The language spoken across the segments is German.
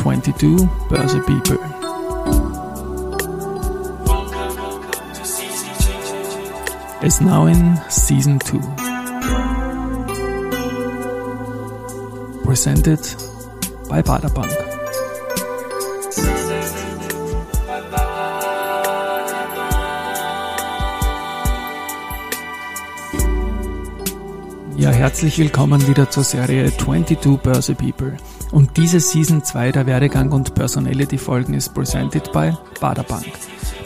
22 Börse People. Is now in season 2. Presented by Baderbank. Ja, herzlich willkommen wieder zur Serie 22 Börse People. Und diese Season 2 der Werdegang und Personality Folgen ist presented by Baderbank.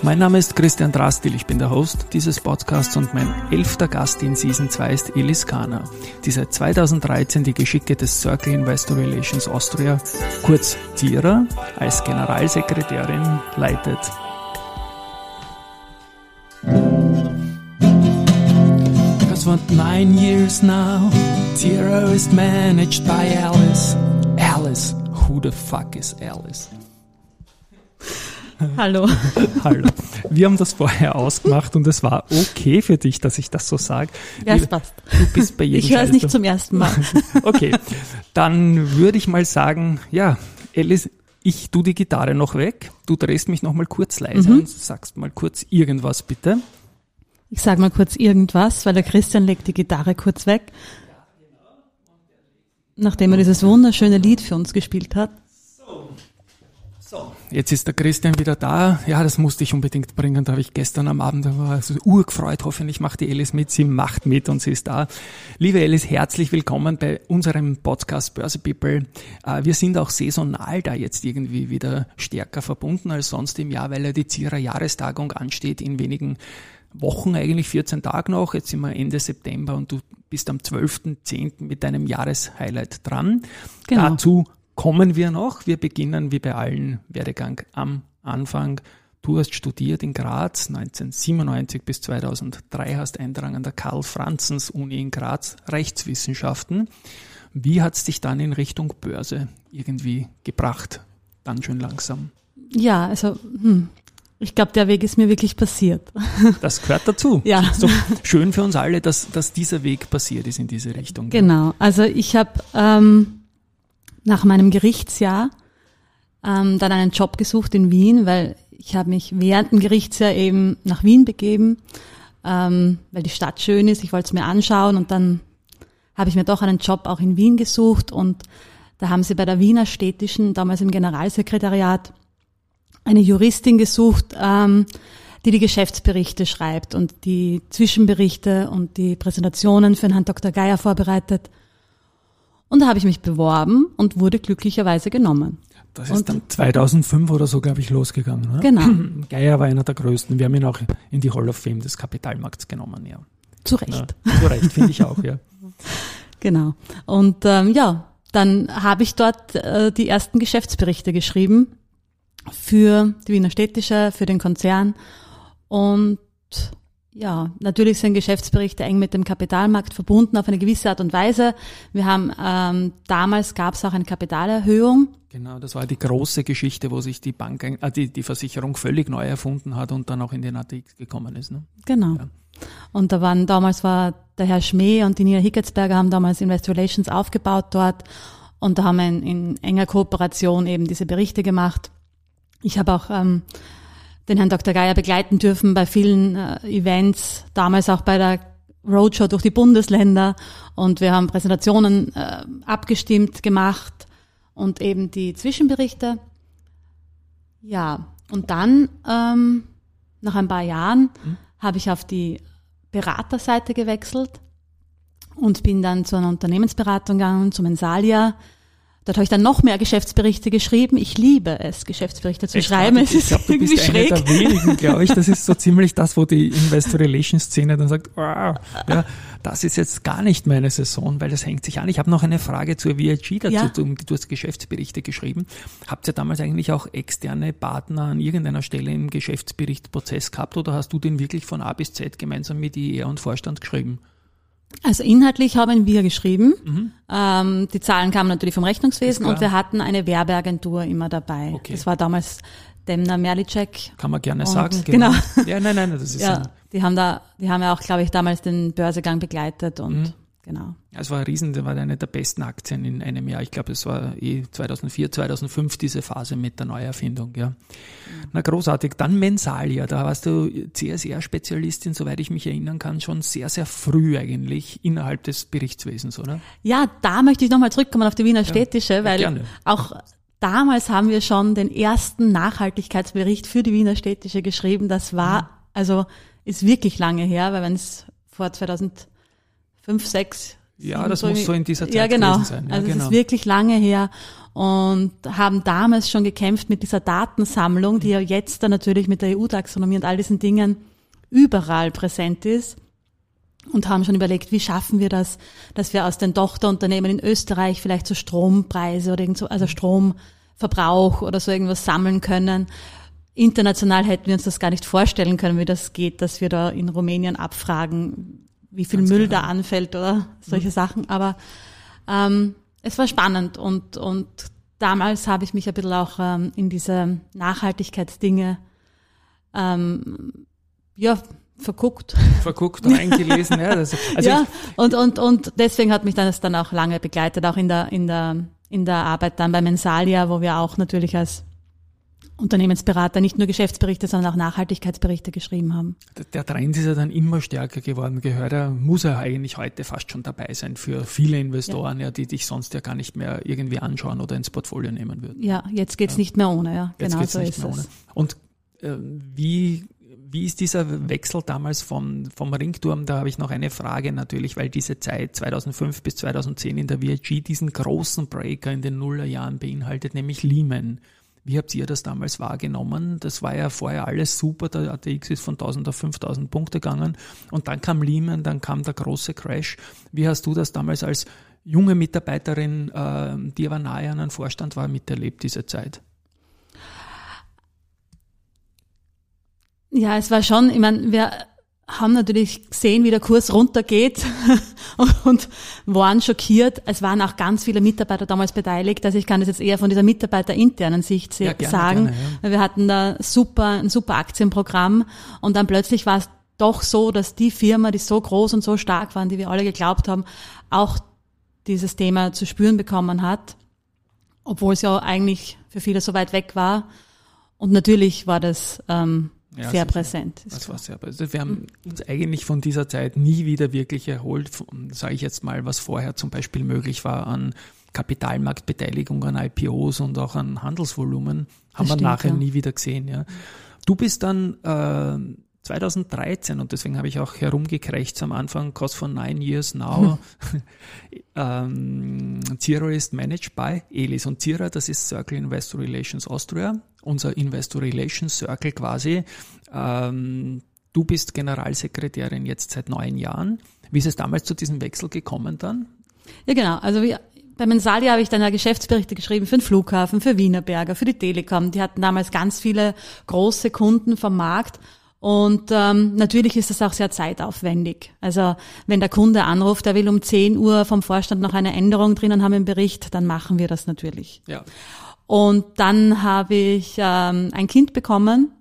Mein Name ist Christian Drastil, ich bin der Host dieses Podcasts und mein elfter Gast in Season 2 ist Elis Kahner, die seit 2013 die Geschicke des Circle Investor Relations Austria, kurz ZIRA, als Generalsekretärin leitet. for nine years now. Zero is managed by Alice. Alice. Who the fuck is Alice? Hallo. Hallo. Wir haben das vorher ausgemacht und es war okay für dich, dass ich das so sage. Ja, es passt. Du bist bei jedem Ich höre es nicht zum ersten Mal. okay, dann würde ich mal sagen, ja, Alice, ich tu die Gitarre noch weg. Du drehst mich noch mal kurz leise mhm. und sagst mal kurz irgendwas bitte. Ich sage mal kurz irgendwas, weil der Christian legt die Gitarre kurz weg. Nachdem er dieses wunderschöne Lied für uns gespielt hat. So, jetzt ist der Christian wieder da. Ja, das musste ich unbedingt bringen. Da habe ich gestern am Abend, da war so urgefreut. Hoffentlich macht die Alice mit. Sie macht mit und sie ist da. Liebe Alice, herzlich willkommen bei unserem Podcast Börse People. Äh, wir sind auch saisonal da jetzt irgendwie wieder stärker verbunden als sonst im Jahr, weil ja die Zierer Jahrestagung ansteht in wenigen Wochen, eigentlich 14 Tage noch. Jetzt sind wir Ende September und du bist am 12.10. mit deinem Jahreshighlight dran. Genau. Dazu kommen wir noch. Wir beginnen wie bei allen Werdegang am Anfang. Du hast studiert in Graz 1997 bis 2003, hast Eindrang an der Karl-Franzens-Uni in Graz Rechtswissenschaften. Wie hat es dich dann in Richtung Börse irgendwie gebracht? Dann schön langsam. Ja, also hm, ich glaube, der Weg ist mir wirklich passiert. Das gehört dazu. Ja. So schön für uns alle, dass, dass dieser Weg passiert ist in diese Richtung. Genau. Also ich habe ähm, nach meinem Gerichtsjahr ähm, dann einen Job gesucht in Wien, weil ich habe mich während dem Gerichtsjahr eben nach Wien begeben, ähm, weil die Stadt schön ist. Ich wollte es mir anschauen und dann habe ich mir doch einen Job auch in Wien gesucht und da haben sie bei der Wiener Städtischen, damals im Generalsekretariat, eine Juristin gesucht, ähm, die die Geschäftsberichte schreibt und die Zwischenberichte und die Präsentationen für den Herrn Dr. Geier vorbereitet. Und da habe ich mich beworben und wurde glücklicherweise genommen. Das ist und, dann 2005 oder so, glaube ich, losgegangen. Oder? Genau. Geier war einer der größten. Wir haben ihn auch in die Hall of Fame des Kapitalmarkts genommen, ja. Zu Recht. Ja, zu Recht, finde ich auch, ja. Genau. Und ähm, ja, dann habe ich dort äh, die ersten Geschäftsberichte geschrieben für die Wiener Städtische, für den Konzern. Und ja, natürlich sind Geschäftsberichte eng mit dem Kapitalmarkt verbunden auf eine gewisse Art und Weise. Wir haben ähm, damals gab es auch eine Kapitalerhöhung. Genau, das war die große Geschichte, wo sich die Bank, äh, die, die Versicherung völlig neu erfunden hat und dann auch in den ATX gekommen ist. Ne? Genau. Ja. Und da waren damals war der Herr Schmäh und die Nina Hicketsberger haben damals Investor Relations aufgebaut dort und da haben wir in, in enger Kooperation eben diese Berichte gemacht. Ich habe auch ähm, den Herrn Dr. Geier begleiten dürfen bei vielen äh, Events, damals auch bei der Roadshow durch die Bundesländer und wir haben Präsentationen äh, abgestimmt gemacht und eben die Zwischenberichte. Ja, und dann ähm, nach ein paar Jahren mhm. habe ich auf die Beraterseite gewechselt und bin dann zu einer Unternehmensberatung gegangen, zum Mensalia, Dort habe ich dann noch mehr Geschäftsberichte geschrieben. Ich liebe es, Geschäftsberichte zu Echt, schreiben. Es ich glaube, du bist schräg. einer der wenigen, glaube ich. Das ist so ziemlich das, wo die Investor Relations Szene dann sagt, wow, ja, das ist jetzt gar nicht meine Saison, weil das hängt sich an. Ich habe noch eine Frage zur VIG dazu. Ja. Du, du hast Geschäftsberichte geschrieben. Habt ihr damals eigentlich auch externe Partner an irgendeiner Stelle im Geschäftsberichtprozess gehabt oder hast du den wirklich von A bis Z gemeinsam mit IER und Vorstand geschrieben? Also inhaltlich haben wir geschrieben. Mhm. Ähm, die Zahlen kamen natürlich vom Rechnungswesen und wir hatten eine Werbeagentur immer dabei. Okay. Das war damals Demner Merlicek. Kann man gerne sagen. Genau. genau. Ja, nein, nein, das ist ja. Die haben da, die haben ja auch, glaube ich, damals den Börsegang begleitet und mhm. Genau. Es war Riesen, das war eine der besten Aktien in einem Jahr. Ich glaube, es war eh 2004, 2005 diese Phase mit der Neuerfindung, ja. Na, großartig. Dann Mensalia, da warst du CSR-Spezialistin, soweit ich mich erinnern kann, schon sehr, sehr früh eigentlich innerhalb des Berichtswesens, oder? Ja, da möchte ich nochmal zurückkommen auf die Wiener Städtische, ja, weil gerne. auch damals haben wir schon den ersten Nachhaltigkeitsbericht für die Wiener Städtische geschrieben. Das war, mhm. also, ist wirklich lange her, weil wenn es vor 2005, 6 ja, das so muss so in dieser Zeit ja, genau. gewesen sein. Ja, also genau. es ist wirklich lange her und haben damals schon gekämpft mit dieser Datensammlung, die ja jetzt dann natürlich mit der EU-Taxonomie und all diesen Dingen überall präsent ist und haben schon überlegt, wie schaffen wir das, dass wir aus den Tochterunternehmen in Österreich vielleicht so Strompreise oder irgend so, also Stromverbrauch oder so irgendwas sammeln können. International hätten wir uns das gar nicht vorstellen können, wie das geht, dass wir da in Rumänien abfragen, wie viel Ganz Müll genau. da anfällt oder solche mhm. Sachen. Aber ähm, es war spannend und, und damals habe ich mich ein bisschen auch ähm, in diese Nachhaltigkeitsdinge ähm, ja, verguckt. Verguckt, reingelesen, ja. Das, also ja, und, und, und deswegen hat mich das dann auch lange begleitet, auch in der, in der, in der Arbeit dann bei Mensalia, wo wir auch natürlich als Unternehmensberater nicht nur Geschäftsberichte, sondern auch Nachhaltigkeitsberichte geschrieben haben. Der Trend ist ja dann immer stärker geworden. Gehört er, muss er eigentlich heute fast schon dabei sein für viele Investoren, ja, ja die dich sonst ja gar nicht mehr irgendwie anschauen oder ins Portfolio nehmen würden. Ja, jetzt geht's ja. nicht mehr ohne, ja. Jetzt genau so ist es. Ohne. Und äh, wie wie ist dieser Wechsel damals vom, vom Ringturm? Da habe ich noch eine Frage natürlich, weil diese Zeit 2005 bis 2010 in der VIG diesen großen Breaker in den Nullerjahren beinhaltet, nämlich Lehman. Wie habt ihr das damals wahrgenommen? Das war ja vorher alles super. Der ATX ist von 1000 auf 5000 Punkte gegangen. Und dann kam Lehman, dann kam der große Crash. Wie hast du das damals als junge Mitarbeiterin, äh, die aber nahe an einem Vorstand war, miterlebt, diese Zeit? Ja, es war schon, ich meine, wir haben natürlich gesehen, wie der Kurs runtergeht und waren schockiert. Es waren auch ganz viele Mitarbeiter damals beteiligt. Also ich kann das jetzt eher von dieser mitarbeiterinternen Sicht ja, gerne, sagen. Gerne, ja. Wir hatten da super, ein super Aktienprogramm und dann plötzlich war es doch so, dass die Firma, die so groß und so stark waren, die wir alle geglaubt haben, auch dieses Thema zu spüren bekommen hat, obwohl es ja eigentlich für viele so weit weg war. Und natürlich war das ähm, ja, sehr präsent. Das war sehr präsent. Wir haben uns eigentlich von dieser Zeit nie wieder wirklich erholt, sage ich jetzt mal, was vorher zum Beispiel möglich war an Kapitalmarktbeteiligung, an IPOs und auch an Handelsvolumen, haben das wir nachher ja. nie wieder gesehen. Ja. Du bist dann äh, 2013 und deswegen habe ich auch herumgekrächt am Anfang, cost for nine years now. ähm, Zero ist managed by Elis und Zira, das ist Circle Investor Relations Austria, unser Investor Relations Circle quasi. Ähm, du bist Generalsekretärin jetzt seit neun Jahren. Wie ist es damals zu diesem Wechsel gekommen dann? Ja, genau. Also wir, bei Mensalia habe ich dann ja Geschäftsberichte geschrieben für den Flughafen, für Wienerberger, für die Telekom. Die hatten damals ganz viele große Kunden vom Markt und ähm, natürlich ist das auch sehr zeitaufwendig. Also wenn der Kunde anruft, er will um 10 Uhr vom Vorstand noch eine Änderung drinnen haben im Bericht, dann machen wir das natürlich. Ja. Und dann habe ich ähm, ein Kind bekommen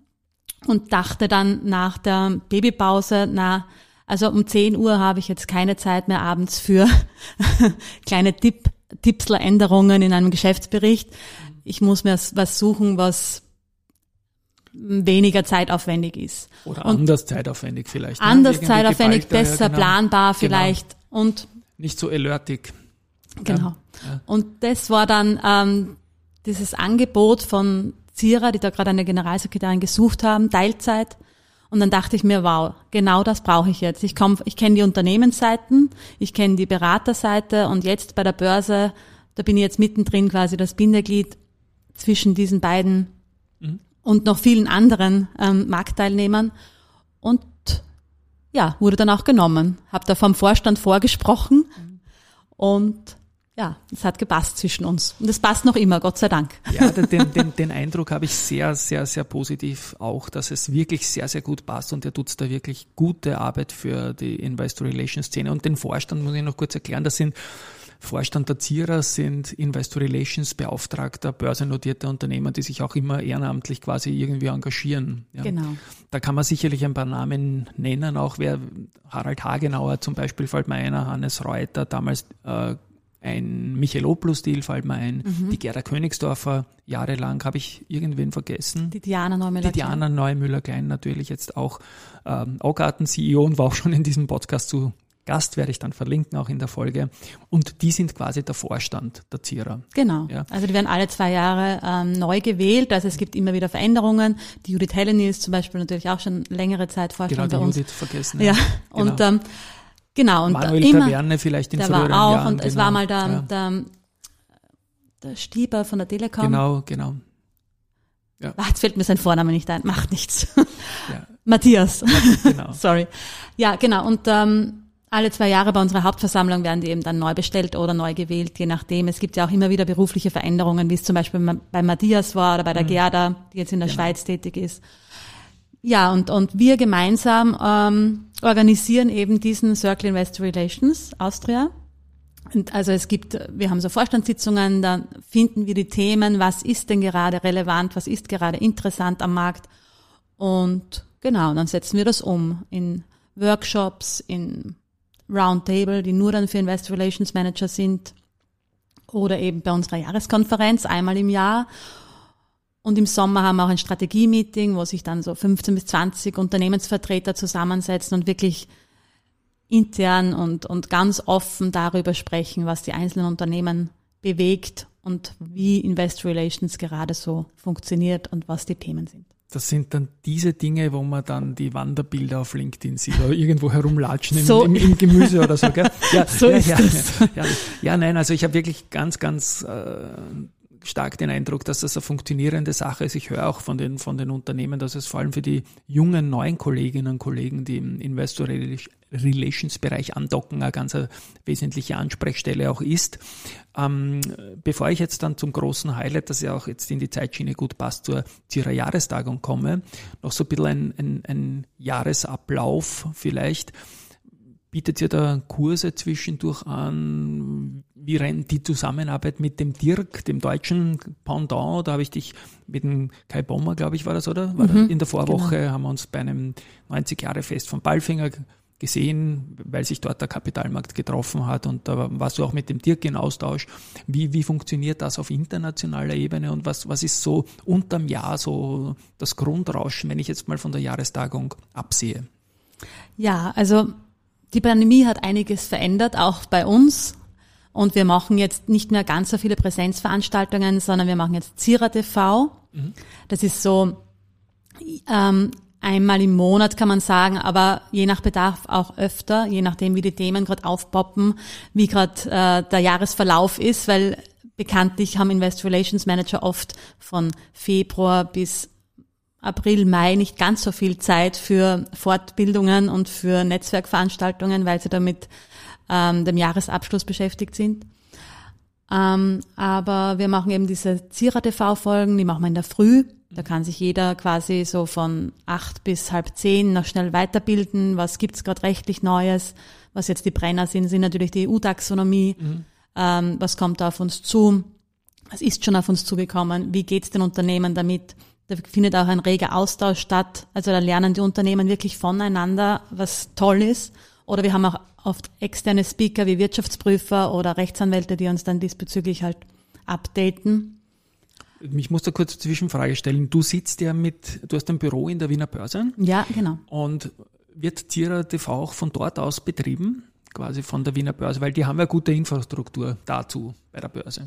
und dachte dann nach der Babypause, na, also um 10 Uhr habe ich jetzt keine Zeit mehr abends für kleine Tipp, Tippsler-Änderungen in einem Geschäftsbericht. Ich muss mir was suchen, was weniger zeitaufwendig ist. Oder und anders zeitaufwendig vielleicht. Ne? Anders ne? zeitaufwendig, besser genau. planbar genau. vielleicht genau. und nicht so alertig. Genau. Ja. Und das war dann ähm, dieses Angebot von Zira, die da gerade eine Generalsekretärin gesucht haben, Teilzeit. Und dann dachte ich mir, wow, genau das brauche ich jetzt. Ich komm, ich kenne die Unternehmensseiten, ich kenne die Beraterseite und jetzt bei der Börse, da bin ich jetzt mittendrin quasi das Bindeglied zwischen diesen beiden und noch vielen anderen ähm, Marktteilnehmern und ja, wurde dann auch genommen. Hab da vom Vorstand vorgesprochen und ja, es hat gepasst zwischen uns. Und es passt noch immer, Gott sei Dank. Ja, den, den, den Eindruck habe ich sehr, sehr, sehr positiv auch, dass es wirklich sehr, sehr gut passt und er tut da wirklich gute Arbeit für die Investor Relations Szene. Und den Vorstand muss ich noch kurz erklären, das sind Vorstand der Zierer sind Investor Relations Beauftragter, börsennotierter Unternehmer, die sich auch immer ehrenamtlich quasi irgendwie engagieren. Ja. Genau. Da kann man sicherlich ein paar Namen nennen, auch wer Harald Hagenauer zum Beispiel fällt mir einer, Hannes Reuter, damals äh, ein Michael Oplus-Deal fällt mir ein, mhm. die Gerda Königsdorfer, jahrelang habe ich irgendwen vergessen. Die Diana Neumüller-Klein. Die Diana Neumüller-Klein natürlich jetzt auch ähm, Augarten-CEO und war auch schon in diesem Podcast zu Gast, werde ich dann verlinken, auch in der Folge. Und die sind quasi der Vorstand der Zierer. Genau. Ja. Also die werden alle zwei Jahre ähm, neu gewählt. Also es gibt immer wieder Veränderungen. Die Judith Heleny ist zum Beispiel natürlich auch schon längere Zeit Vorstand genau, bei uns. Judith vergessen. Ja, ja. Genau. und ähm, Genau. Und Manuel immer, Taverne vielleicht in der war auch, Jahren, und genau. es war mal der, ja. der, der Stieber von der Telekom. Genau, genau. Ja. Ach, jetzt fällt mir sein Vorname nicht ein, macht nichts. Ja. Matthias. Genau. Sorry. Ja, genau. Und ähm, alle zwei Jahre bei unserer Hauptversammlung werden die eben dann neu bestellt oder neu gewählt, je nachdem. Es gibt ja auch immer wieder berufliche Veränderungen, wie es zum Beispiel bei Matthias war oder bei der mhm. Gerda, die jetzt in der genau. Schweiz tätig ist. Ja, und, und wir gemeinsam ähm, organisieren eben diesen Circle Investor Relations Austria. Und also es gibt, wir haben so Vorstandssitzungen, da finden wir die Themen, was ist denn gerade relevant, was ist gerade interessant am Markt. Und genau, dann setzen wir das um in Workshops, in Roundtable, die nur dann für Investor Relations Manager sind, oder eben bei unserer Jahreskonferenz einmal im Jahr. Und im Sommer haben wir auch ein Strategie-Meeting, wo sich dann so 15 bis 20 Unternehmensvertreter zusammensetzen und wirklich intern und, und ganz offen darüber sprechen, was die einzelnen Unternehmen bewegt und wie Investor Relations gerade so funktioniert und was die Themen sind. Das sind dann diese Dinge, wo man dann die Wanderbilder auf LinkedIn sieht oder irgendwo herumlatschen im, so. im, im, Gemüse oder so. Gell? Ja, so ja, ist ja. Ja, ja, nein, also ich habe wirklich ganz, ganz äh, stark den Eindruck, dass das eine funktionierende Sache ist. Ich höre auch von den, von den Unternehmen, dass es vor allem für die jungen neuen Kolleginnen und Kollegen, die im Investor Relations Bereich andocken, eine ganz wesentliche Ansprechstelle auch ist. Ähm, bevor ich jetzt dann zum großen Highlight, das ja auch jetzt in die Zeitschiene gut passt, zur Zierer Jahrestagung komme, noch so ein bisschen ein, ein, ein Jahresablauf vielleicht bietet ihr da Kurse zwischendurch an? Wie rennt die Zusammenarbeit mit dem Dirk, dem deutschen Pendant? Da habe ich dich mit dem Kai Bommer, glaube ich, war das, oder? War mhm, in der Vorwoche genau. haben wir uns bei einem 90-Jahre-Fest von Ballfinger gesehen, weil sich dort der Kapitalmarkt getroffen hat und da warst du auch mit dem Dirk in Austausch. Wie, wie funktioniert das auf internationaler Ebene und was, was ist so unterm Jahr so das Grundrauschen, wenn ich jetzt mal von der Jahrestagung absehe? Ja, also die Pandemie hat einiges verändert, auch bei uns. Und wir machen jetzt nicht mehr ganz so viele Präsenzveranstaltungen, sondern wir machen jetzt Zira TV. Mhm. Das ist so ähm, einmal im Monat kann man sagen, aber je nach Bedarf auch öfter, je nachdem wie die Themen gerade aufpoppen, wie gerade äh, der Jahresverlauf ist, weil bekanntlich haben Investor Relations Manager oft von Februar bis April, Mai nicht ganz so viel Zeit für Fortbildungen und für Netzwerkveranstaltungen, weil sie damit ähm, dem Jahresabschluss beschäftigt sind. Ähm, aber wir machen eben diese Zierer-TV-Folgen, die machen wir in der Früh. Da kann sich jeder quasi so von acht bis halb zehn noch schnell weiterbilden. Was gibt's gerade rechtlich Neues? Was jetzt die Brenner sind, sind natürlich die EU-Taxonomie. Mhm. Ähm, was kommt da auf uns zu? Was ist schon auf uns zugekommen? Wie geht's den Unternehmen damit? Da findet auch ein reger Austausch statt. Also da lernen die Unternehmen wirklich voneinander, was toll ist. Oder wir haben auch oft externe Speaker wie Wirtschaftsprüfer oder Rechtsanwälte, die uns dann diesbezüglich halt updaten. Ich muss da kurz eine Zwischenfrage stellen. Du sitzt ja mit, du hast ein Büro in der Wiener Börse. Ja, genau. Und wird Tira TV auch von dort aus betrieben? Quasi von der Wiener Börse, weil die haben ja gute Infrastruktur dazu bei der Börse.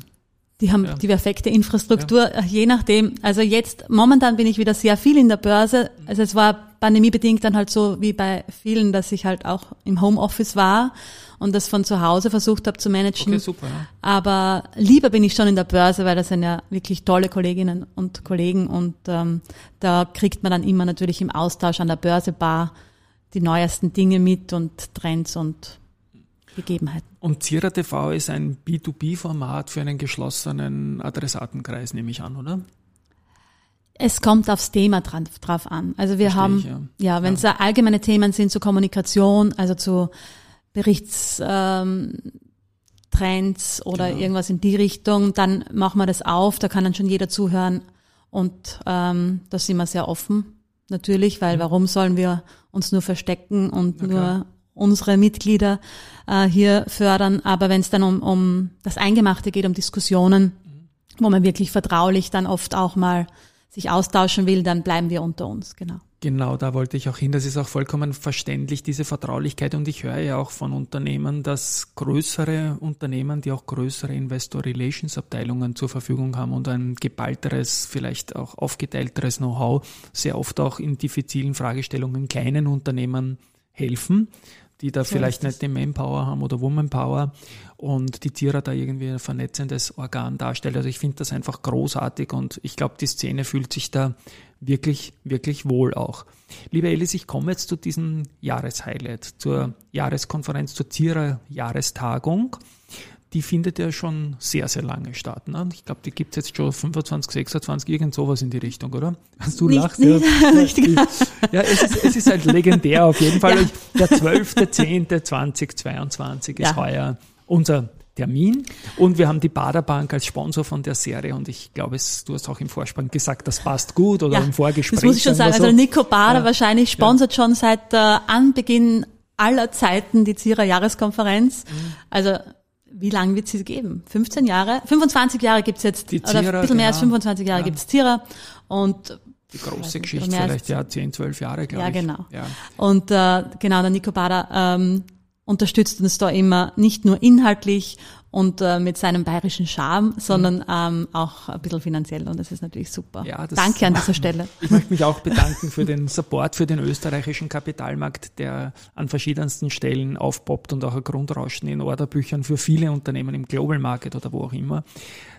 Die haben ja. die perfekte Infrastruktur, ja. je nachdem. Also jetzt, momentan bin ich wieder sehr viel in der Börse. Also es war pandemiebedingt dann halt so wie bei vielen, dass ich halt auch im Homeoffice war und das von zu Hause versucht habe zu managen. Okay, super, ja. Aber lieber bin ich schon in der Börse, weil das sind ja wirklich tolle Kolleginnen und Kollegen und ähm, da kriegt man dann immer natürlich im Austausch an der Börsebar die neuesten Dinge mit und Trends und Gegebenheiten. Und Zierer TV ist ein B2B-Format für einen geschlossenen Adressatenkreis, nehme ich an, oder? Es kommt aufs Thema dran, drauf an. Also wir Verstehe haben, ich, ja, ja wenn es ja. allgemeine Themen sind zur Kommunikation, also zu Berichtsträgern Trends oder genau. irgendwas in die Richtung, dann machen wir das auf, da kann dann schon jeder zuhören und ähm, da sind wir sehr offen natürlich, weil mhm. warum sollen wir uns nur verstecken und nur unsere Mitglieder äh, hier fördern, aber wenn es dann um, um das Eingemachte geht, um Diskussionen, mhm. wo man wirklich vertraulich dann oft auch mal sich austauschen will, dann bleiben wir unter uns, genau. Genau, da wollte ich auch hin. Das ist auch vollkommen verständlich, diese Vertraulichkeit. Und ich höre ja auch von Unternehmen, dass größere Unternehmen, die auch größere Investor Relations Abteilungen zur Verfügung haben und ein geballteres, vielleicht auch aufgeteilteres Know-how, sehr oft auch in diffizilen Fragestellungen kleinen Unternehmen helfen die da so vielleicht nicht den Manpower haben oder Womanpower und die Tierer da irgendwie ein vernetzendes Organ darstellt. Also ich finde das einfach großartig und ich glaube, die Szene fühlt sich da wirklich, wirklich wohl auch. Liebe Elis, ich komme jetzt zu diesem Jahreshighlight, zur Jahreskonferenz, zur Tierer Jahrestagung die findet ja schon sehr, sehr lange statt. Ne? Ich glaube, die gibt es jetzt schon 25, 26, irgend sowas in die Richtung, oder? Hast du nicht, lachst? Nicht, ja, nicht ja es, ist, es ist halt legendär auf jeden Fall. Ja. Der 12.10.2022 ist ja. heuer unser Termin. Und wir haben die Baderbank als Sponsor von der Serie und ich glaube, es, du hast auch im Vorspann gesagt, das passt gut oder ja, im Vorgespräch. Das muss ich schon sagen. So. Also Nico Bader ja. wahrscheinlich sponsert schon seit äh, Anbeginn aller Zeiten die Zierer Jahreskonferenz. Mhm. Also wie lange wird sie geben? 15 Jahre? 25 Jahre gibt's jetzt, die Zierer, oder ein bisschen mehr als 25 genau. Jahre ja. gibt's Zierer. Und die große Geschichte vielleicht, ja, 10, 12 Jahre, glaube ja, ich. Genau. Ja, genau. Und äh, genau, der Nico Bader ähm, unterstützt uns da immer nicht nur inhaltlich und äh, mit seinem bayerischen Charme, sondern mhm. ähm, auch ein bisschen finanziell und das ist natürlich super. Ja, Danke an dieser Stelle. Ich möchte mich auch bedanken für den Support für den österreichischen Kapitalmarkt, der an verschiedensten Stellen aufpoppt und auch ein Grundrauschen in Orderbüchern für viele Unternehmen im Global Market oder wo auch immer.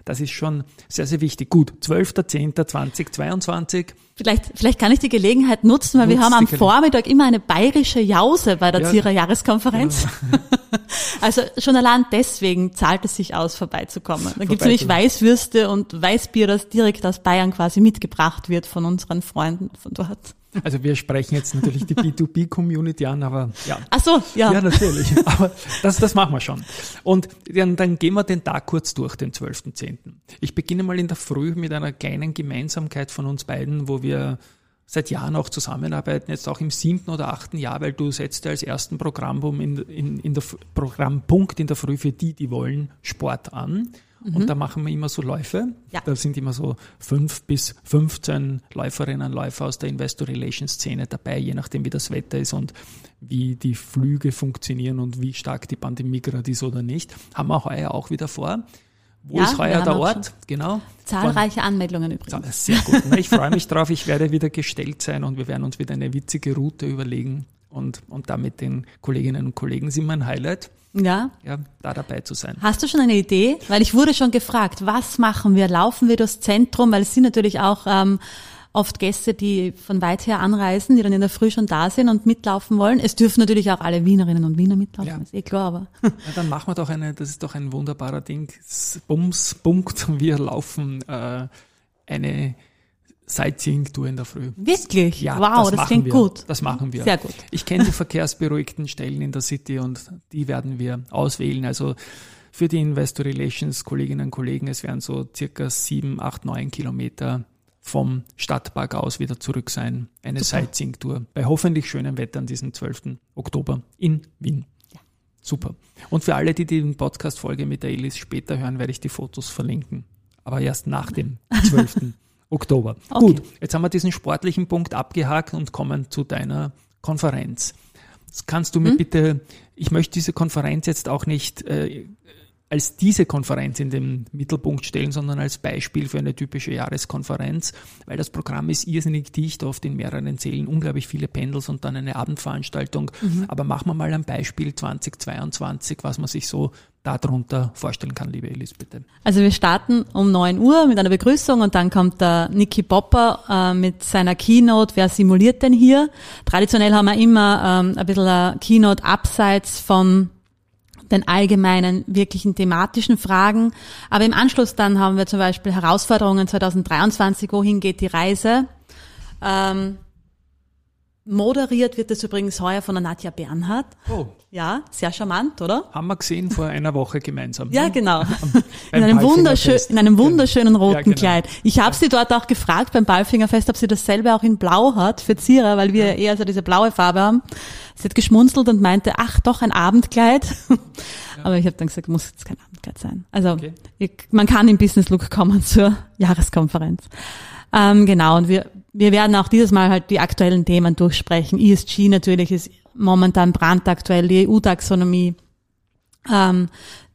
Das ist schon sehr, sehr wichtig. Gut, 12.10.2022. Vielleicht, vielleicht kann ich die Gelegenheit nutzen, weil Nutzt wir haben am Vormittag immer eine bayerische Jause bei der ja, Zierer Jahreskonferenz. Genau. also schon allein deswegen zahlt es sich aus, vorbeizukommen. Da gibt es nämlich Weißwürste und Weißbier, das direkt aus Bayern quasi mitgebracht wird von unseren Freunden von dort. Also wir sprechen jetzt natürlich die B2B-Community an, aber ja. Ach so, ja. Ja, natürlich. Aber das, das machen wir schon. Und dann, dann gehen wir den Tag kurz durch, den 12.10. Ich beginne mal in der Früh mit einer kleinen Gemeinsamkeit von uns beiden, wo wir seit Jahren auch zusammenarbeiten, jetzt auch im siebten oder achten Jahr, weil du setzt ja als ersten Programmpunkt in, in, in der Programmpunkt in der Früh für die, die wollen, Sport an. Mhm. Und da machen wir immer so Läufe. Ja. Da sind immer so fünf bis 15 Läuferinnen und Läufer aus der Investor Relations Szene dabei, je nachdem wie das Wetter ist und wie die Flüge funktionieren und wie stark die Pandemie gerade ist oder nicht. Haben wir heuer auch wieder vor. Wo ja, ist heuer der Ort? Genau. Zahlreiche Anmeldungen übrigens. Sehr gut. Ich freue mich drauf. Ich werde wieder gestellt sein und wir werden uns wieder eine witzige Route überlegen und, und da mit den Kolleginnen und Kollegen sind wir ein Highlight. Ja. Ja, da dabei zu sein. Hast du schon eine Idee? Weil ich wurde schon gefragt, was machen wir? Laufen wir durchs Zentrum? Weil es sind natürlich auch ähm, oft Gäste, die von weit her anreisen, die dann in der Früh schon da sind und mitlaufen wollen. Es dürfen natürlich auch alle Wienerinnen und Wiener mitlaufen, ja. ist eh klar, aber. Ja, dann machen wir doch eine, das ist doch ein wunderbarer Ding. Bums, Punkt, wir laufen äh, eine Sightseeing-Tour in der Früh. Wirklich? Ja, wow, das, das klingt wir. gut. Das machen wir. Sehr gut. Ich kenne die verkehrsberuhigten Stellen in der City und die werden wir auswählen. Also für die Investor Relations Kolleginnen und Kollegen, es werden so circa sieben, acht, neun Kilometer vom Stadtpark aus wieder zurück sein. Eine Sightseeing-Tour bei hoffentlich schönem Wetter an diesem 12. Oktober in Wien. Ja. Super. Und für alle, die die Podcast-Folge mit der Elis später hören, werde ich die Fotos verlinken. Aber erst nach dem 12. Oktober. Okay. Gut, jetzt haben wir diesen sportlichen Punkt abgehakt und kommen zu deiner Konferenz. Das kannst du mir hm? bitte, ich möchte diese Konferenz jetzt auch nicht äh, als diese Konferenz in den Mittelpunkt stellen, sondern als Beispiel für eine typische Jahreskonferenz, weil das Programm ist irrsinnig dicht, oft in mehreren Zählen, unglaublich viele Pendels und dann eine Abendveranstaltung. Mhm. Aber machen wir mal ein Beispiel 2022, was man sich so darunter vorstellen kann, liebe Elis, bitte. Also wir starten um 9 Uhr mit einer Begrüßung und dann kommt der Niki Popper äh, mit seiner Keynote, wer simuliert denn hier? Traditionell haben wir immer ähm, ein bisschen eine Keynote abseits von den allgemeinen, wirklichen thematischen Fragen. Aber im Anschluss dann haben wir zum Beispiel Herausforderungen 2023, wohin geht die Reise? Ähm, Moderiert wird das übrigens heuer von der Nadja Bernhardt. Oh. Ja, sehr charmant, oder? Haben wir gesehen vor einer Woche gemeinsam. Ja, genau. in, einem wunderschön, in einem wunderschönen roten ja, genau. Kleid. Ich habe sie dort auch gefragt beim Ballfingerfest, ob sie dasselbe auch in Blau hat für Zierer, weil wir ja. eher so diese blaue Farbe haben. Sie hat geschmunzelt und meinte, ach doch, ein Abendkleid. Ja. Aber ich habe dann gesagt, muss jetzt kein Abendkleid sein. Also okay. man kann im Business Look kommen zur Jahreskonferenz. Ähm, genau, und wir, wir werden auch dieses Mal halt die aktuellen Themen durchsprechen. ESG natürlich ist momentan brandaktuell, die EU-Taxonomie, ähm,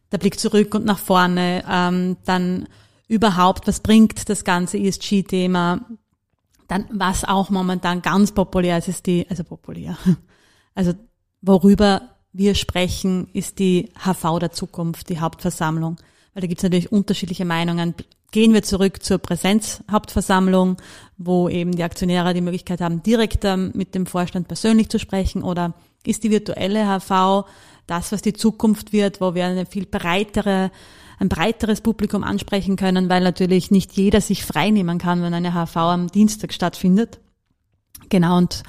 der Blick zurück und nach vorne, ähm, dann überhaupt, was bringt das ganze ESG-Thema, dann was auch momentan ganz populär ist, ist die, also populär, also worüber wir sprechen, ist die HV der Zukunft, die Hauptversammlung, weil da gibt es natürlich unterschiedliche Meinungen. Gehen wir zurück zur Präsenzhauptversammlung, wo eben die Aktionäre die Möglichkeit haben, direkt ähm, mit dem Vorstand persönlich zu sprechen. Oder ist die virtuelle HV das, was die Zukunft wird, wo wir eine viel breitere, ein breiteres Publikum ansprechen können, weil natürlich nicht jeder sich freinehmen kann, wenn eine HV am Dienstag stattfindet. Genau, und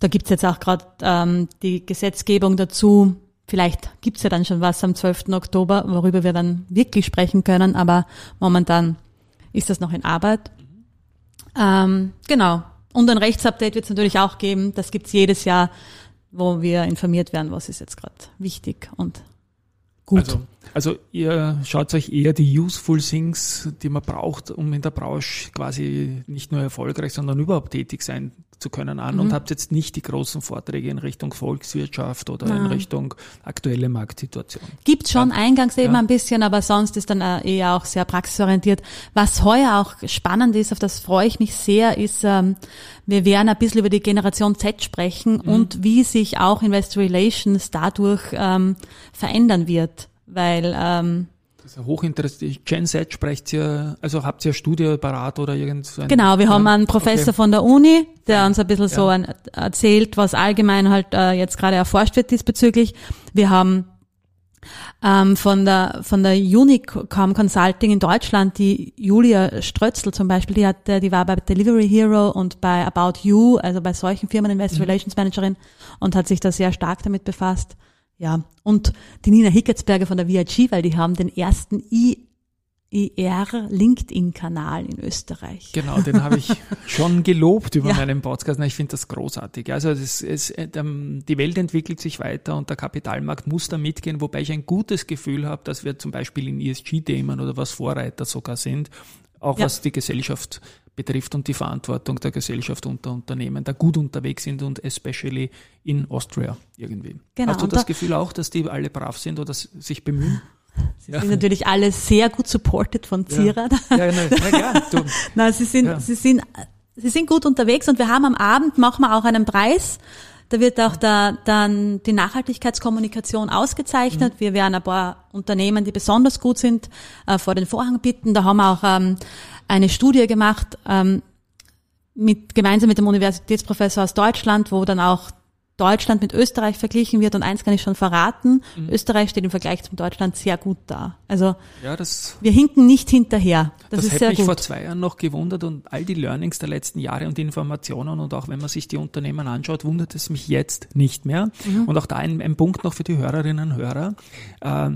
da gibt's jetzt auch gerade ähm, die Gesetzgebung dazu, Vielleicht gibt's ja dann schon was am 12. Oktober, worüber wir dann wirklich sprechen können, aber momentan ist das noch in Arbeit. Ähm, genau. Und ein Rechtsupdate wird es natürlich auch geben. Das gibt's jedes Jahr, wo wir informiert werden, was ist jetzt gerade wichtig und gut. Also, also ihr schaut euch eher die useful things, die man braucht, um in der Branche quasi nicht nur erfolgreich, sondern überhaupt tätig sein zu können an mhm. und habt jetzt nicht die großen Vorträge in Richtung Volkswirtschaft oder Nein. in Richtung aktuelle Marktsituation. Gibt schon ja. eingangs eben ja. ein bisschen, aber sonst ist dann äh, eher auch sehr praxisorientiert. Was heuer auch spannend ist, auf das freue ich mich sehr, ist, ähm, wir werden ein bisschen über die Generation Z sprechen mhm. und wie sich auch Investor Relations dadurch ähm, verändern wird, weil ähm, das ist hochinteressant. Gen Z sprecht ihr, also habt ihr Studie parat oder irgend so Genau, wir ja, haben einen Professor okay. von der Uni, der uns ein bisschen ja. so ein, erzählt, was allgemein halt äh, jetzt gerade erforscht wird diesbezüglich. Wir haben ähm, von der von der Unicom Consulting in Deutschland, die Julia Strötzl zum Beispiel, die hat, die war bei Delivery Hero und bei About You, also bei solchen Firmen Investor mhm. Relations Managerin und hat sich da sehr stark damit befasst. Ja, und die Nina Hicketsberger von der VIG, weil die haben den ersten I IR LinkedIn-Kanal in Österreich. Genau, den habe ich schon gelobt über ja. meinen Podcast. Ich finde das großartig. Also es, es, ähm, die Welt entwickelt sich weiter und der Kapitalmarkt muss da mitgehen, wobei ich ein gutes Gefühl habe, dass wir zum Beispiel in ESG-Themen oder was Vorreiter sogar sind, auch ja. was die Gesellschaft betrifft und die Verantwortung der Gesellschaft unter Unternehmen da gut unterwegs sind und especially in Austria irgendwie. Genau, Hast du das da Gefühl auch, dass die alle brav sind oder sich bemühen? Sie ja. sind natürlich alle sehr gut supported von Zira. Ja, ja, ja, ja du. Nein, sie sind, sie sind, sie sind gut unterwegs und wir haben am Abend machen wir auch einen Preis. Da wird auch da, dann die Nachhaltigkeitskommunikation ausgezeichnet. Mhm. Wir werden ein paar Unternehmen, die besonders gut sind, äh, vor den Vorhang bitten. Da haben wir auch ähm, eine Studie gemacht, ähm, mit, gemeinsam mit dem Universitätsprofessor aus Deutschland, wo dann auch Deutschland mit Österreich verglichen wird und eins kann ich schon verraten, mhm. Österreich steht im Vergleich zum Deutschland sehr gut da. Also ja, das, wir hinken nicht hinterher. Das, das ist hätte mich gut. vor zwei Jahren noch gewundert und all die Learnings der letzten Jahre und die Informationen und auch wenn man sich die Unternehmen anschaut, wundert es mich jetzt nicht mehr. Mhm. Und auch da ein, ein Punkt noch für die Hörerinnen und Hörer. Äh,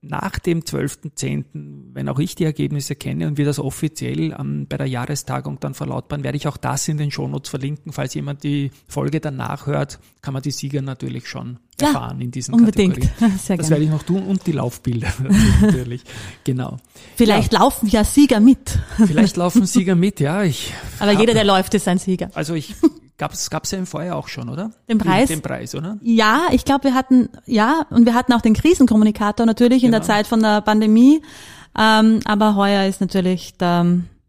nach dem 12.10., wenn auch ich die Ergebnisse kenne und wir das offiziell ähm, bei der Jahrestagung dann verlautbaren, werde ich auch das in den Shownotes verlinken. Falls jemand die Folge danach hört, kann man die Sieger natürlich schon ja, erfahren in diesen unbedingt. Kategorien. Sehr das gerne. werde ich noch tun und die Laufbilder natürlich. genau. Vielleicht ja. laufen ja Sieger mit. Vielleicht laufen Sieger mit, ja. Ich Aber jeder, der läuft, ist ein Sieger. Also ich Gab's gab's ja im Vorjahr auch schon, oder? Den Preis? Den, Preis, oder? Ja, ich glaube, wir hatten, ja, und wir hatten auch den Krisenkommunikator natürlich genau. in der genau. Zeit von der Pandemie. Ähm, aber heuer ist natürlich der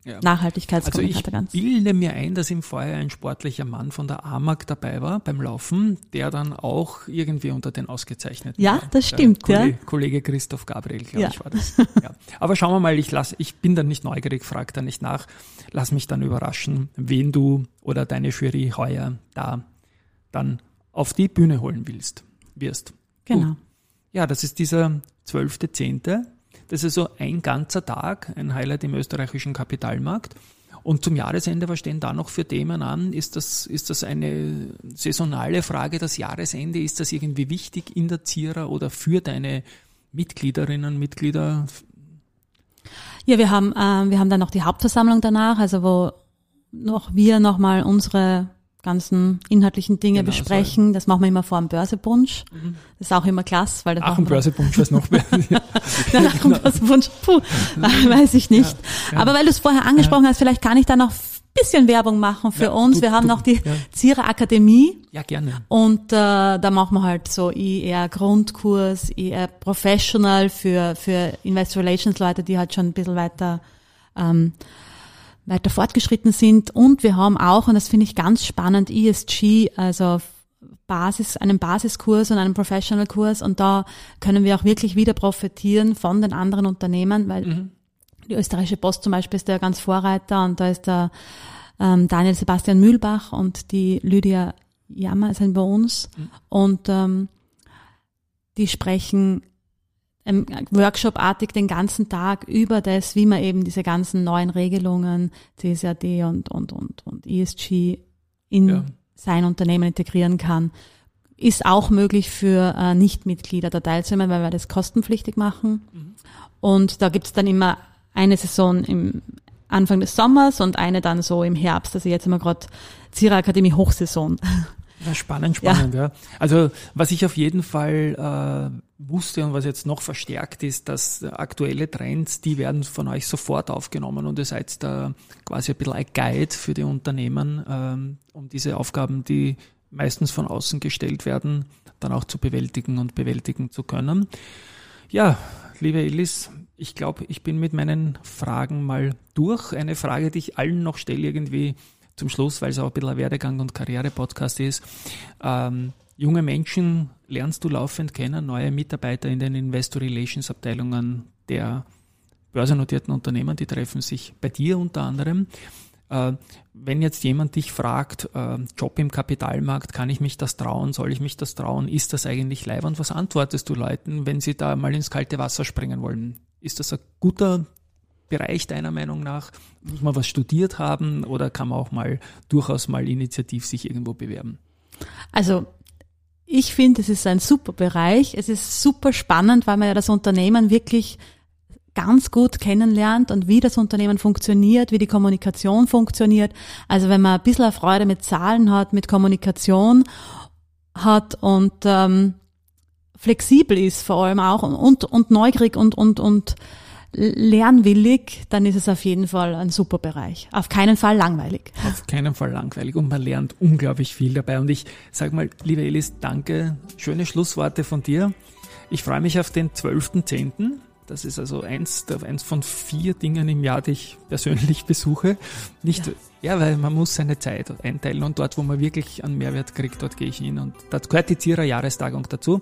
ja. Nachhaltigkeitskommunikator also ich bilde mir ein, dass im Vorjahr ein sportlicher Mann von der AMAG dabei war beim Laufen, der dann auch irgendwie unter den ausgezeichneten Ja, das stimmt, der Kollege, ja. Kollege Christoph Gabriel, glaube ja. ich, war das. ja. Aber schauen wir mal, ich lass, ich bin dann nicht neugierig, frag da nicht nach. Lass mich dann überraschen, wen du oder deine Jury heuer da dann auf die Bühne holen willst, wirst. Genau. Uh. Ja, das ist dieser zwölfte Zehnte. Das ist so ein ganzer Tag, ein Highlight im österreichischen Kapitalmarkt. Und zum Jahresende, was stehen da noch für Themen an? Ist das, ist das eine saisonale Frage, das Jahresende? Ist das irgendwie wichtig in der Zierer oder für deine Mitgliederinnen, Mitglieder? Ja, wir haben, äh, wir haben dann noch die Hauptversammlung danach, also wo noch wir nochmal unsere ganzen inhaltlichen Dinge genau, besprechen. So. Das machen wir immer vor dem Börsebunsch. Mhm. Das ist auch immer klasse, weil das Ach, ein Börsebunsch was noch mehr. Nach dem Börsebunsch, puh, weiß ich nicht. Ja, ja. Aber weil du es vorher angesprochen hast, vielleicht kann ich da noch bisschen Werbung machen für ja, uns. Du, wir haben du, noch die ja. Zierer Akademie. Ja, gerne. Und äh, da machen wir halt so eher Grundkurs, eher Professional für, für Investor Relations Leute, die halt schon ein bisschen weiter ähm, weiter fortgeschritten sind. Und wir haben auch, und das finde ich ganz spannend, ESG, also Basis, einen Basiskurs und einen Professional-Kurs. Und da können wir auch wirklich wieder profitieren von den anderen Unternehmen, weil mhm. die österreichische Post zum Beispiel ist der ganz Vorreiter und da ist der ähm, Daniel Sebastian Mühlbach und die Lydia Jammer sind bei uns. Mhm. Und ähm, die sprechen Workshop-artig den ganzen Tag über das, wie man eben diese ganzen neuen Regelungen, CSRD und, und, und, und ESG in ja. sein Unternehmen integrieren kann. Ist auch möglich für äh, Nichtmitglieder da teilzunehmen, weil wir das kostenpflichtig machen. Mhm. Und da gibt's dann immer eine Saison im Anfang des Sommers und eine dann so im Herbst. Also jetzt haben wir gerade Zira Akademie Hochsaison. Ja, spannend, spannend, ja. ja. Also was ich auf jeden Fall äh, wusste und was jetzt noch verstärkt ist, dass aktuelle Trends, die werden von euch sofort aufgenommen und ihr seid da quasi ein bisschen ein Guide für die Unternehmen, ähm, um diese Aufgaben, die meistens von außen gestellt werden, dann auch zu bewältigen und bewältigen zu können. Ja, liebe Elis, ich glaube, ich bin mit meinen Fragen mal durch. Eine Frage, die ich allen noch stelle, irgendwie zum Schluss, weil es auch ein bisschen ein Werdegang- und Karriere-Podcast ist. Ähm, junge Menschen lernst du laufend kennen, neue Mitarbeiter in den Investor Relations Abteilungen der börsennotierten Unternehmen, die treffen sich bei dir unter anderem. Äh, wenn jetzt jemand dich fragt, äh, Job im Kapitalmarkt, kann ich mich das trauen? Soll ich mich das trauen? Ist das eigentlich leibend? Was antwortest du Leuten, wenn sie da mal ins kalte Wasser springen wollen? Ist das ein guter Bereich deiner Meinung nach? Muss man was studiert haben oder kann man auch mal durchaus mal initiativ sich irgendwo bewerben? Also ich finde, es ist ein super Bereich. Es ist super spannend, weil man ja das Unternehmen wirklich ganz gut kennenlernt und wie das Unternehmen funktioniert, wie die Kommunikation funktioniert. Also wenn man ein bisschen Freude mit Zahlen hat, mit Kommunikation hat und ähm, flexibel ist vor allem auch und, und neugierig und, und, und lernwillig, dann ist es auf jeden Fall ein super Bereich. Auf keinen Fall langweilig. Auf keinen Fall langweilig und man lernt unglaublich viel dabei. Und ich sage mal, liebe Elis, danke. Schöne Schlussworte von dir. Ich freue mich auf den 12.10. Das ist also eins, eins von vier Dingen im Jahr, die ich persönlich besuche. Nicht, ja. Ja. weil man muss seine Zeit einteilen und dort, wo man wirklich einen Mehrwert kriegt, dort gehe ich hin. Und da gehört die Zierer Jahrestagung dazu.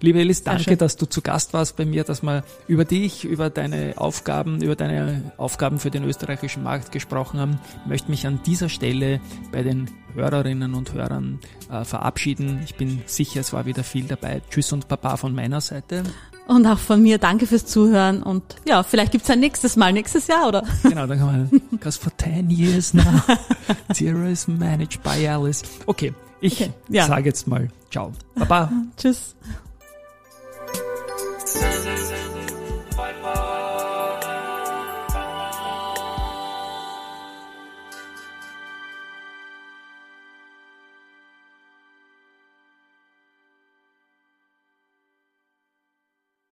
Liebe Elis, danke, dass du zu Gast warst bei mir, dass wir über dich, über deine Aufgaben, über deine Aufgaben für den österreichischen Markt gesprochen haben. Ich möchte mich an dieser Stelle bei den Hörerinnen und Hörern äh, verabschieden. Ich bin sicher, es war wieder viel dabei. Tschüss und Papa von meiner Seite. Und auch von mir danke fürs Zuhören und ja, vielleicht gibt's ein nächstes Mal, nächstes Jahr, oder? Genau, dann kann man, because for 10 years now, Zero is managed by Alice. Okay, ich okay, ja. sage jetzt mal Ciao. Baba. Tschüss.